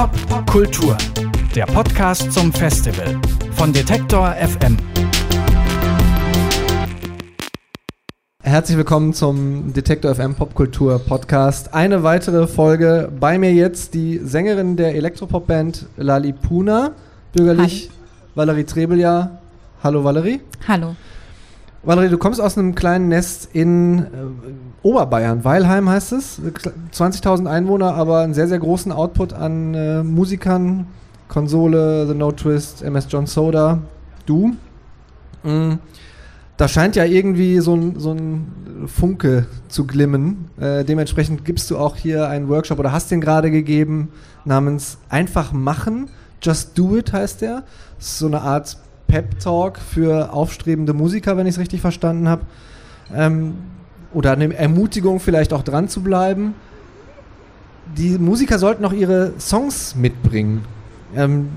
Pop Kultur, der Podcast zum Festival von Detektor FM. Herzlich willkommen zum Detektor FM Popkultur Podcast. Eine weitere Folge. Bei mir jetzt die Sängerin der Elektropop-Band Lali Puna, bürgerlich Hi. Valerie Trebelja. Hallo Valerie. Hallo. Valerie, du kommst aus einem kleinen Nest in äh, Oberbayern. Weilheim heißt es. 20.000 Einwohner, aber einen sehr, sehr großen Output an äh, Musikern. Konsole, The No Twist, MS John Soda, du. Mm. Da scheint ja irgendwie so ein, so ein Funke zu glimmen. Äh, dementsprechend gibst du auch hier einen Workshop oder hast den gerade gegeben namens Einfach machen. Just Do It heißt der. So eine Art Pep-Talk für aufstrebende Musiker, wenn ich es richtig verstanden habe. Ähm, oder eine Ermutigung, vielleicht auch dran zu bleiben. Die Musiker sollten auch ihre Songs mitbringen. Ähm,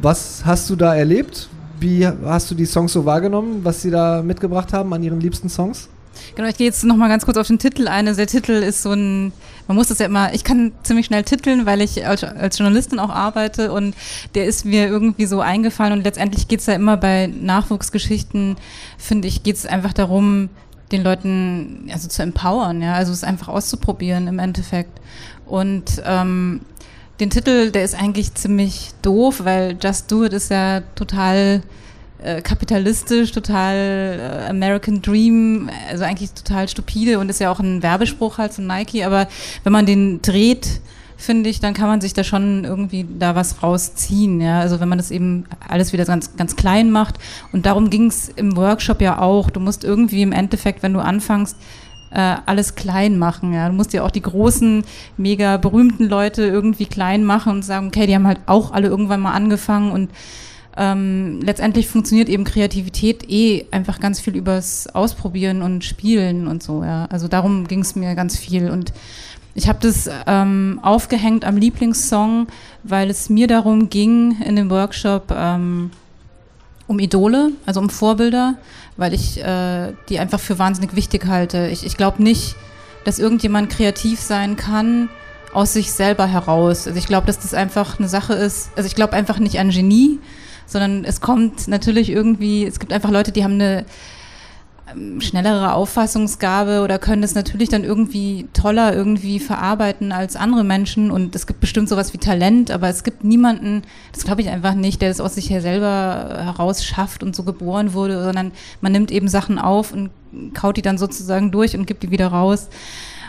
was hast du da erlebt? Wie hast du die Songs so wahrgenommen, was sie da mitgebracht haben an ihren liebsten Songs? Genau, ich gehe jetzt nochmal ganz kurz auf den Titel ein. Also der Titel ist so ein, man muss das ja immer, ich kann ziemlich schnell titeln, weil ich als, als Journalistin auch arbeite und der ist mir irgendwie so eingefallen und letztendlich geht es ja immer bei Nachwuchsgeschichten, finde ich, geht es einfach darum, den Leuten also zu empowern, ja, also es einfach auszuprobieren im Endeffekt. Und ähm, den Titel, der ist eigentlich ziemlich doof, weil Just Do It ist ja total äh, kapitalistisch, total äh, American Dream, also eigentlich total stupide und ist ja auch ein Werbespruch halt von Nike, aber wenn man den dreht, finde ich, dann kann man sich da schon irgendwie da was rausziehen, ja, also wenn man das eben alles wieder ganz, ganz klein macht und darum ging es im Workshop ja auch, du musst irgendwie im Endeffekt, wenn du anfängst, äh, alles klein machen. Ja. Du musst ja auch die großen, mega berühmten Leute irgendwie klein machen und sagen, okay, die haben halt auch alle irgendwann mal angefangen und ähm, letztendlich funktioniert eben Kreativität eh einfach ganz viel übers Ausprobieren und Spielen und so. Ja. Also darum ging es mir ganz viel und ich habe das ähm, aufgehängt am Lieblingssong, weil es mir darum ging in dem Workshop ähm, um Idole, also um Vorbilder, weil ich äh, die einfach für wahnsinnig wichtig halte. Ich, ich glaube nicht, dass irgendjemand kreativ sein kann aus sich selber heraus. Also ich glaube, dass das einfach eine Sache ist. Also ich glaube einfach nicht an Genie, sondern es kommt natürlich irgendwie, es gibt einfach Leute, die haben eine ähm, schnellere Auffassungsgabe oder können das natürlich dann irgendwie toller irgendwie verarbeiten als andere Menschen und es gibt bestimmt sowas wie Talent, aber es gibt niemanden, das glaube ich einfach nicht, der das aus sich her selber heraus schafft und so geboren wurde, sondern man nimmt eben Sachen auf und kaut die dann sozusagen durch und gibt die wieder raus.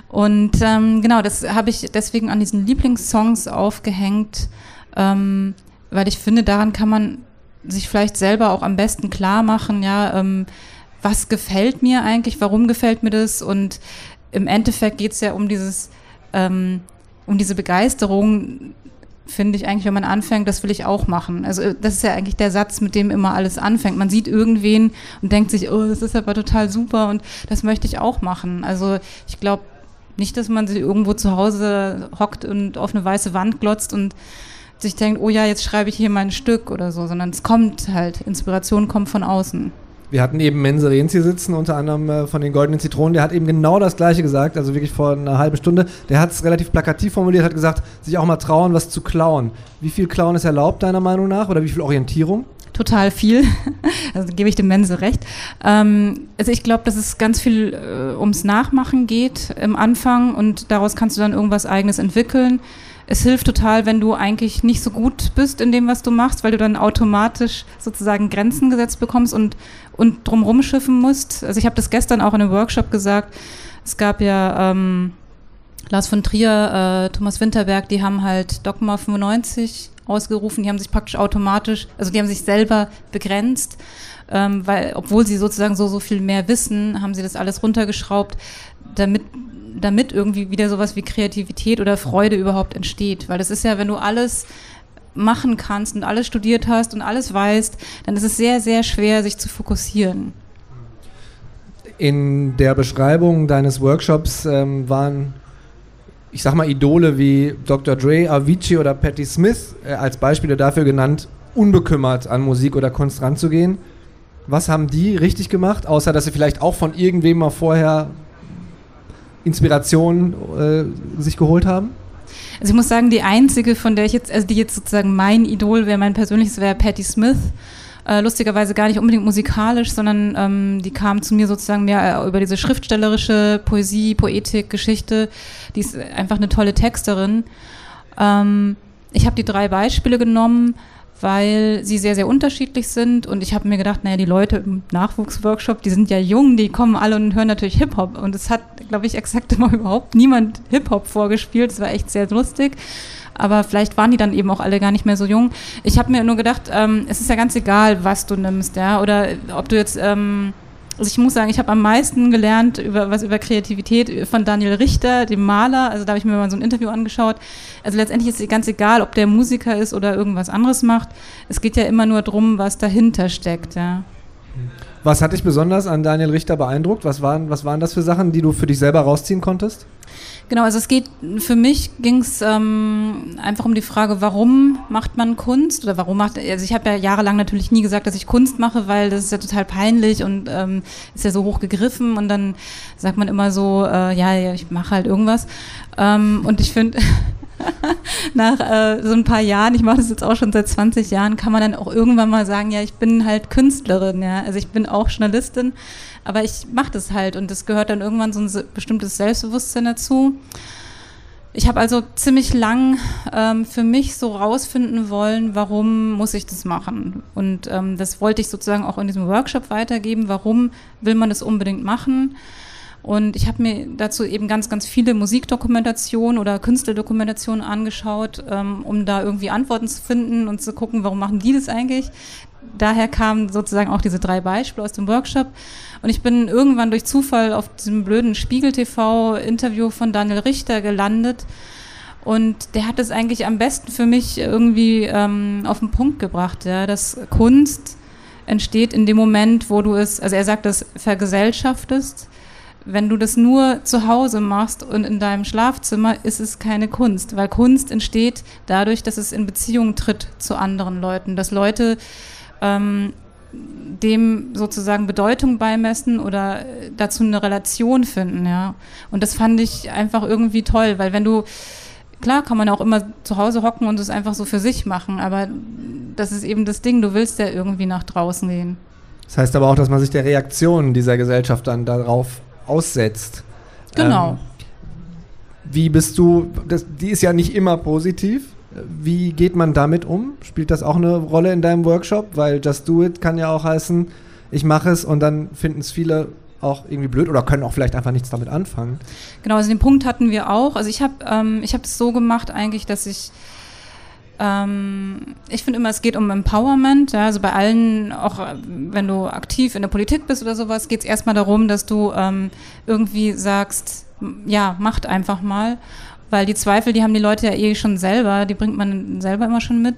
Und ähm, genau, das habe ich deswegen an diesen Lieblingssongs aufgehängt, ähm, weil ich finde, daran kann man sich vielleicht selber auch am besten klar machen, ja, ähm, was gefällt mir eigentlich, warum gefällt mir das und im Endeffekt geht es ja um dieses, ähm, um diese Begeisterung, finde ich eigentlich, wenn man anfängt, das will ich auch machen. Also das ist ja eigentlich der Satz, mit dem immer alles anfängt. Man sieht irgendwen und denkt sich, oh, das ist aber total super und das möchte ich auch machen. Also ich glaube nicht, dass man sich irgendwo zu Hause hockt und auf eine weiße Wand glotzt und sich denkt, oh ja, jetzt schreibe ich hier mein Stück oder so, sondern es kommt halt, Inspiration kommt von außen. Wir hatten eben Mense Rehns hier sitzen, unter anderem äh, von den Goldenen Zitronen. Der hat eben genau das Gleiche gesagt, also wirklich vor einer halben Stunde. Der hat es relativ plakativ formuliert, hat gesagt, sich auch mal trauen, was zu klauen. Wie viel Klauen ist erlaubt, deiner Meinung nach? Oder wie viel Orientierung? Total viel. Also gebe ich dem Mense recht. Ähm, also ich glaube, dass es ganz viel äh, ums Nachmachen geht im Anfang und daraus kannst du dann irgendwas Eigenes entwickeln. Es hilft total, wenn du eigentlich nicht so gut bist in dem, was du machst, weil du dann automatisch sozusagen Grenzen gesetzt bekommst und, und drumrum schiffen musst. Also ich habe das gestern auch in einem Workshop gesagt. Es gab ja ähm, Lars von Trier, äh, Thomas Winterberg, die haben halt Dogma 95 ausgerufen, die haben sich praktisch automatisch, also die haben sich selber begrenzt, ähm, weil obwohl sie sozusagen so, so viel mehr wissen, haben sie das alles runtergeschraubt, damit damit irgendwie wieder sowas wie Kreativität oder Freude überhaupt entsteht. Weil das ist ja, wenn du alles machen kannst und alles studiert hast und alles weißt, dann ist es sehr, sehr schwer, sich zu fokussieren. In der Beschreibung deines Workshops ähm, waren, ich sag mal, Idole wie Dr. Dre, Avicii oder Patti Smith äh, als Beispiele dafür genannt, unbekümmert an Musik oder Kunst ranzugehen. Was haben die richtig gemacht, außer dass sie vielleicht auch von irgendwem mal vorher Inspiration äh, sich geholt haben? Also ich muss sagen, die einzige, von der ich jetzt, also die jetzt sozusagen mein Idol wäre, mein persönliches wäre Patti Smith. Äh, lustigerweise gar nicht unbedingt musikalisch, sondern ähm, die kam zu mir sozusagen mehr äh, über diese schriftstellerische Poesie, Poetik, Geschichte. Die ist einfach eine tolle Texterin. Ähm, ich habe die drei Beispiele genommen weil sie sehr, sehr unterschiedlich sind. Und ich habe mir gedacht, naja, die Leute im Nachwuchsworkshop, die sind ja jung, die kommen alle und hören natürlich Hip-Hop. Und es hat, glaube ich, exakt immer überhaupt niemand Hip-Hop vorgespielt. Es war echt sehr lustig. Aber vielleicht waren die dann eben auch alle gar nicht mehr so jung. Ich habe mir nur gedacht, ähm, es ist ja ganz egal, was du nimmst, ja. Oder ob du jetzt ähm, also ich muss sagen, ich habe am meisten gelernt über was über Kreativität von Daniel Richter, dem Maler. Also da habe ich mir mal so ein Interview angeschaut. Also letztendlich ist es ganz egal, ob der Musiker ist oder irgendwas anderes macht. Es geht ja immer nur darum, was dahinter steckt. Ja. Was hat dich besonders an Daniel Richter beeindruckt? Was waren, was waren das für Sachen, die du für dich selber rausziehen konntest? Genau, also es geht, für mich ging es ähm, einfach um die Frage, warum macht man Kunst oder warum macht, also ich habe ja jahrelang natürlich nie gesagt, dass ich Kunst mache, weil das ist ja total peinlich und ähm, ist ja so hoch gegriffen und dann sagt man immer so, äh, ja, ja, ich mache halt irgendwas. Ähm, und ich finde, nach äh, so ein paar Jahren, ich mache das jetzt auch schon seit 20 Jahren, kann man dann auch irgendwann mal sagen, ja, ich bin halt Künstlerin, ja, also ich bin auch Journalistin aber ich mache das halt und das gehört dann irgendwann so ein bestimmtes Selbstbewusstsein dazu. Ich habe also ziemlich lang ähm, für mich so rausfinden wollen, warum muss ich das machen. Und ähm, das wollte ich sozusagen auch in diesem Workshop weitergeben. Warum will man das unbedingt machen? Und ich habe mir dazu eben ganz, ganz viele Musikdokumentationen oder Künstlerdokumentationen angeschaut, ähm, um da irgendwie Antworten zu finden und zu gucken, warum machen die das eigentlich. Daher kamen sozusagen auch diese drei Beispiele aus dem Workshop. Und ich bin irgendwann durch Zufall auf diesem blöden Spiegel-TV-Interview von Daniel Richter gelandet. Und der hat es eigentlich am besten für mich irgendwie ähm, auf den Punkt gebracht, ja, dass Kunst entsteht in dem Moment, wo du es, also er sagt, das vergesellschaftest. Wenn du das nur zu Hause machst und in deinem Schlafzimmer, ist es keine Kunst, weil Kunst entsteht dadurch, dass es in Beziehung tritt zu anderen Leuten, dass Leute ähm, dem sozusagen Bedeutung beimessen oder dazu eine Relation finden, ja. Und das fand ich einfach irgendwie toll, weil wenn du, klar kann man auch immer zu Hause hocken und es einfach so für sich machen, aber das ist eben das Ding, du willst ja irgendwie nach draußen gehen. Das heißt aber auch, dass man sich der Reaktion dieser Gesellschaft dann darauf aussetzt. Genau. Ähm, wie bist du, das, die ist ja nicht immer positiv, wie geht man damit um? Spielt das auch eine Rolle in deinem Workshop? Weil Just Do It kann ja auch heißen, ich mache es und dann finden es viele auch irgendwie blöd oder können auch vielleicht einfach nichts damit anfangen. Genau, also den Punkt hatten wir auch. Also ich habe ähm, ich es so gemacht eigentlich, dass ich ähm, ich finde immer, es geht um Empowerment. Ja, also bei allen, auch wenn du aktiv in der Politik bist oder sowas, geht es erstmal darum, dass du ähm, irgendwie sagst, ja, macht einfach mal. Weil die Zweifel, die haben die Leute ja eh schon selber, die bringt man selber immer schon mit.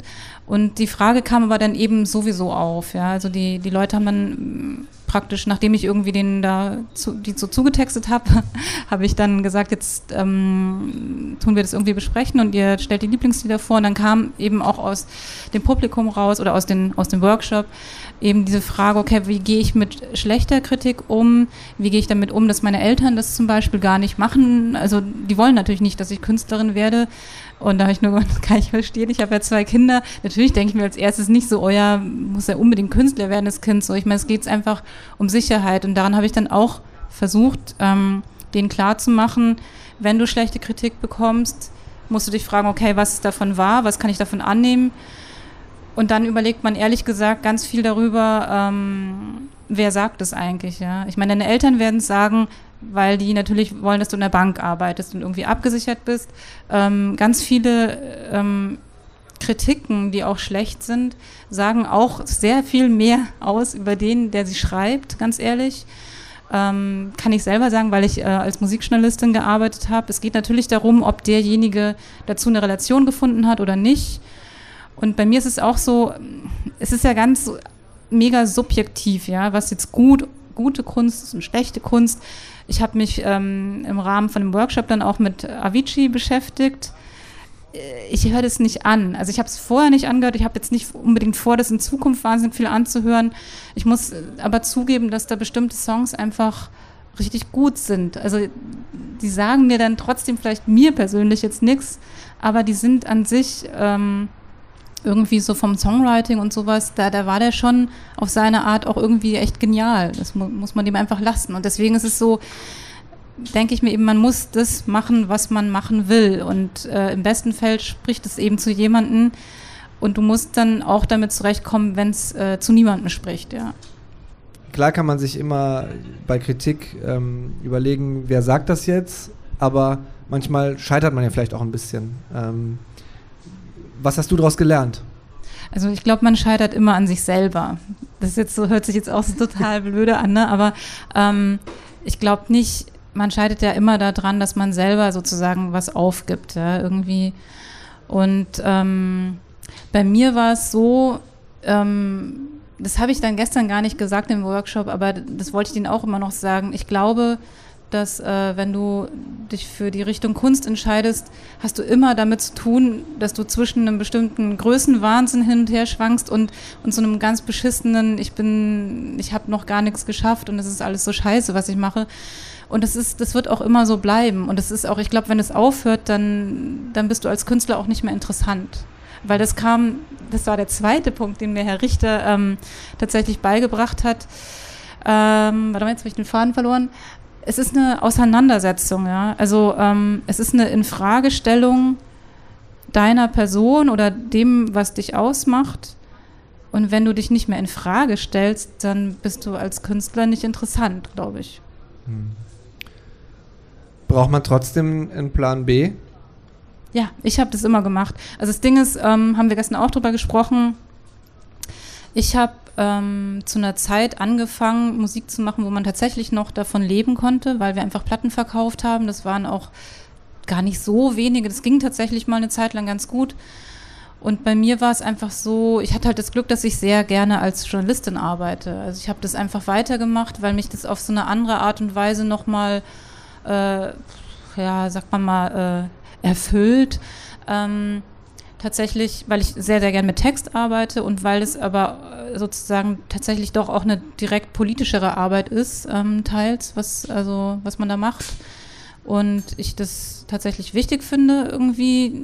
Und die Frage kam aber dann eben sowieso auf. Ja? Also die, die Leute haben dann praktisch, nachdem ich irgendwie den da zu, die so zugetextet habe, habe ich dann gesagt, jetzt ähm, tun wir das irgendwie besprechen und ihr stellt die Lieblingslieder vor. Und dann kam eben auch aus dem Publikum raus oder aus, den, aus dem Workshop eben diese Frage, okay, wie gehe ich mit schlechter Kritik um? Wie gehe ich damit um, dass meine Eltern das zum Beispiel gar nicht machen? Also die wollen natürlich nicht, dass ich Künstlerin werde. Und da habe ich nur das kann ich verstehen. Ich habe ja zwei Kinder. Natürlich denke ich mir als erstes nicht so, oh ja, muss ja unbedingt Künstler werden, das Kind. So, ich meine, es geht einfach um Sicherheit. Und daran habe ich dann auch versucht, ähm, denen klarzumachen, wenn du schlechte Kritik bekommst, musst du dich fragen, okay, was davon wahr, was kann ich davon annehmen? Und dann überlegt man ehrlich gesagt ganz viel darüber, ähm, wer sagt es eigentlich, ja. Ich meine, deine Eltern werden es sagen, weil die natürlich wollen, dass du in der Bank arbeitest und irgendwie abgesichert bist. Ähm, ganz viele ähm, Kritiken, die auch schlecht sind, sagen auch sehr viel mehr aus über den, der sie schreibt, ganz ehrlich. Ähm, kann ich selber sagen, weil ich äh, als Musikjournalistin gearbeitet habe. Es geht natürlich darum, ob derjenige dazu eine Relation gefunden hat oder nicht. Und bei mir ist es auch so, es ist ja ganz mega subjektiv, ja, was jetzt gut, gute Kunst ist und schlechte Kunst. Ich habe mich ähm, im Rahmen von dem Workshop dann auch mit Avicii beschäftigt. Äh, ich höre das nicht an. Also ich habe es vorher nicht angehört. Ich habe jetzt nicht unbedingt vor, das in Zukunft wahnsinnig viel anzuhören. Ich muss aber zugeben, dass da bestimmte Songs einfach richtig gut sind. Also die sagen mir dann trotzdem vielleicht mir persönlich jetzt nichts, aber die sind an sich ähm, irgendwie so vom Songwriting und sowas, da, da war der schon auf seine Art auch irgendwie echt genial. Das mu muss man dem einfach lassen. Und deswegen ist es so, denke ich mir eben, man muss das machen, was man machen will. Und äh, im besten Fall spricht es eben zu jemandem und du musst dann auch damit zurechtkommen, wenn es äh, zu niemandem spricht, ja. Klar kann man sich immer bei Kritik ähm, überlegen, wer sagt das jetzt, aber manchmal scheitert man ja vielleicht auch ein bisschen. Ähm, was hast du daraus gelernt? Also ich glaube, man scheitert immer an sich selber. Das jetzt so, hört sich jetzt auch so total blöde an, ne? aber ähm, ich glaube nicht, man scheitert ja immer daran, dass man selber sozusagen was aufgibt, ja, irgendwie. Und ähm, bei mir war es so, ähm, das habe ich dann gestern gar nicht gesagt im Workshop, aber das wollte ich Ihnen auch immer noch sagen. Ich glaube, dass äh, wenn du dich für die Richtung Kunst entscheidest, hast du immer damit zu tun, dass du zwischen einem bestimmten Größenwahnsinn hin und her schwankst und, und so einem ganz beschissenen, ich bin, ich habe noch gar nichts geschafft und es ist alles so scheiße, was ich mache. Und das ist, das wird auch immer so bleiben. Und das ist auch, ich glaube, wenn es aufhört, dann, dann bist du als Künstler auch nicht mehr interessant. Weil das kam, das war der zweite Punkt, den mir Herr Richter ähm, tatsächlich beigebracht hat. Ähm, warte mal, jetzt habe ich den Faden verloren es ist eine Auseinandersetzung, ja. Also ähm, es ist eine Infragestellung deiner Person oder dem, was dich ausmacht. Und wenn du dich nicht mehr in Frage stellst, dann bist du als Künstler nicht interessant, glaube ich. Hm. Braucht man trotzdem einen Plan B? Ja, ich habe das immer gemacht. Also das Ding ist, ähm, haben wir gestern auch drüber gesprochen. Ich habe ähm, zu einer Zeit angefangen, Musik zu machen, wo man tatsächlich noch davon leben konnte, weil wir einfach Platten verkauft haben. Das waren auch gar nicht so wenige. Das ging tatsächlich mal eine Zeit lang ganz gut. Und bei mir war es einfach so, ich hatte halt das Glück, dass ich sehr gerne als Journalistin arbeite. Also ich habe das einfach weitergemacht, weil mich das auf so eine andere Art und Weise nochmal, äh, ja, sagt man mal, äh, erfüllt. Ähm, tatsächlich, weil ich sehr, sehr gern mit Text arbeite und weil es aber äh, sozusagen tatsächlich doch auch eine direkt politischere Arbeit ist, ähm, teils, was, also, was man da macht. Und ich das tatsächlich wichtig finde, irgendwie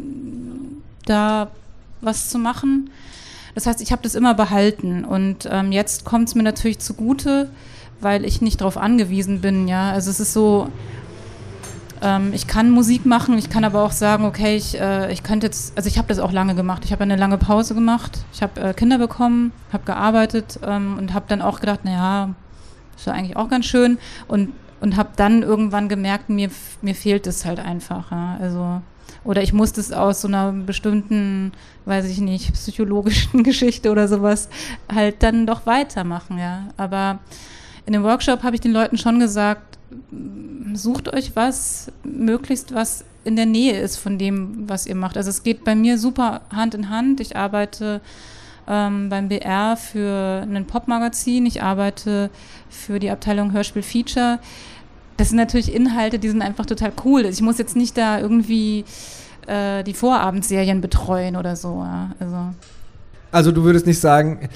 da was zu machen. Das heißt, ich habe das immer behalten und ähm, jetzt kommt es mir natürlich zugute, weil ich nicht darauf angewiesen bin. Ja, also es ist so, ähm, ich kann Musik machen, ich kann aber auch sagen, okay, ich, äh, ich könnte jetzt, also ich habe das auch lange gemacht. Ich habe eine lange Pause gemacht, ich habe äh, Kinder bekommen, habe gearbeitet ähm, und habe dann auch gedacht, naja, ist ja eigentlich auch ganz schön und, und habe dann irgendwann gemerkt, mir, mir fehlt es halt einfach. Ja? Also, oder ich musste es aus so einer bestimmten, weiß ich nicht, psychologischen Geschichte oder sowas halt dann doch weitermachen, ja. Aber in dem Workshop habe ich den Leuten schon gesagt, sucht euch was, möglichst was in der Nähe ist von dem, was ihr macht. Also es geht bei mir super Hand in Hand. Ich arbeite ähm, beim BR für ein Popmagazin, ich arbeite für die Abteilung Hörspiel Feature. Das sind natürlich Inhalte, die sind einfach total cool. Ich muss jetzt nicht da irgendwie äh, die Vorabendserien betreuen oder so. Ja. Also. also du würdest nicht sagen,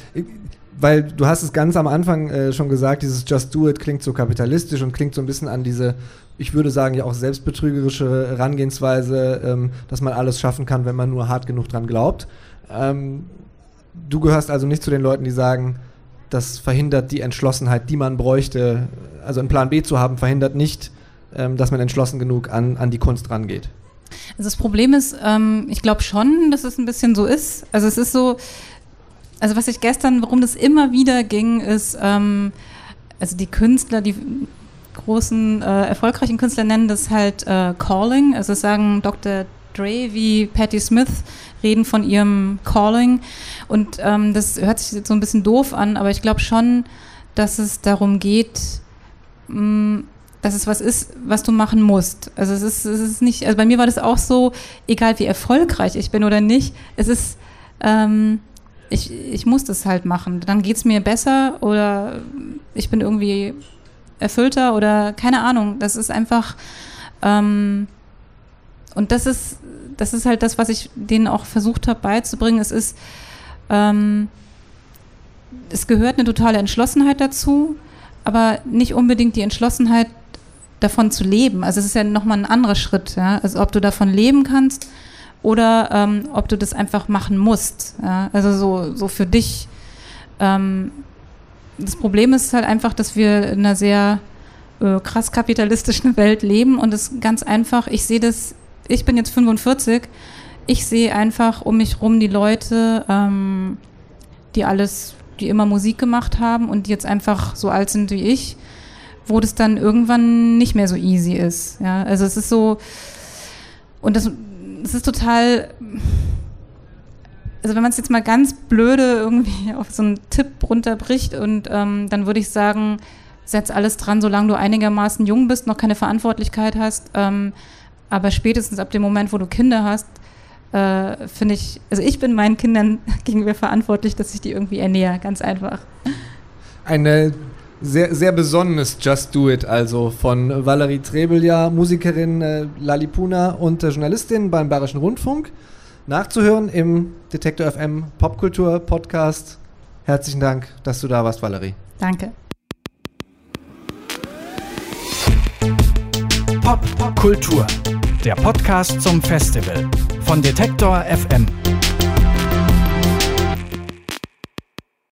weil du hast es ganz am Anfang äh, schon gesagt, dieses Just Do It klingt so kapitalistisch und klingt so ein bisschen an diese, ich würde sagen, ja auch selbstbetrügerische Herangehensweise, ähm, dass man alles schaffen kann, wenn man nur hart genug dran glaubt. Ähm, du gehörst also nicht zu den Leuten, die sagen, das verhindert die Entschlossenheit, die man bräuchte. Also einen Plan B zu haben, verhindert nicht, ähm, dass man entschlossen genug an, an die Kunst rangeht. Also das Problem ist, ähm, ich glaube schon, dass es ein bisschen so ist. Also es ist so, also was ich gestern, warum das immer wieder ging, ist, ähm, also die Künstler, die großen, äh, erfolgreichen Künstler nennen das halt äh, Calling. Also sagen Dr. Dre wie Patti Smith reden von ihrem Calling. Und ähm, das hört sich jetzt so ein bisschen doof an, aber ich glaube schon, dass es darum geht, mh, mm, dass es was ist, was du machen musst. Also es ist, es ist nicht, also bei mir war das auch so, egal wie erfolgreich ich bin oder nicht, es ist, ähm, ich, ich muss das halt machen. Dann geht es mir besser oder ich bin irgendwie erfüllter oder keine Ahnung. Das ist einfach ähm, und das ist das ist halt das, was ich denen auch versucht habe beizubringen. Es ist ähm, es gehört eine totale Entschlossenheit dazu, aber nicht unbedingt die Entschlossenheit, davon zu leben. Also es ist ja nochmal ein anderer Schritt. Ja? Also ob du davon leben kannst oder ähm, ob du das einfach machen musst. Ja? Also so, so für dich. Ähm, das Problem ist halt einfach, dass wir in einer sehr äh, krass kapitalistischen Welt leben und es ganz einfach, ich sehe das, ich bin jetzt 45, ich sehe einfach um mich rum die Leute, ähm, die alles, die immer Musik gemacht haben und die jetzt einfach so alt sind wie ich, wo das dann irgendwann nicht mehr so easy ist. Ja, also es ist so, und das, es ist total, also wenn man es jetzt mal ganz blöde irgendwie auf so einen Tipp runterbricht und ähm, dann würde ich sagen, setz alles dran, solange du einigermaßen jung bist, noch keine Verantwortlichkeit hast. Ähm, aber spätestens ab dem Moment, wo du Kinder hast, äh, finde ich, also ich bin meinen Kindern gegenüber verantwortlich, dass ich die irgendwie ernähre, ganz einfach. Eine sehr, sehr besonnenes Just Do It, also von Valerie Trebelja, Musikerin äh, Lalipuna und äh, Journalistin beim Bayerischen Rundfunk. Nachzuhören im Detektor FM Popkultur Podcast. Herzlichen Dank, dass du da warst, Valerie. Danke. Pop Kultur, der Podcast zum Festival von Detektor FM.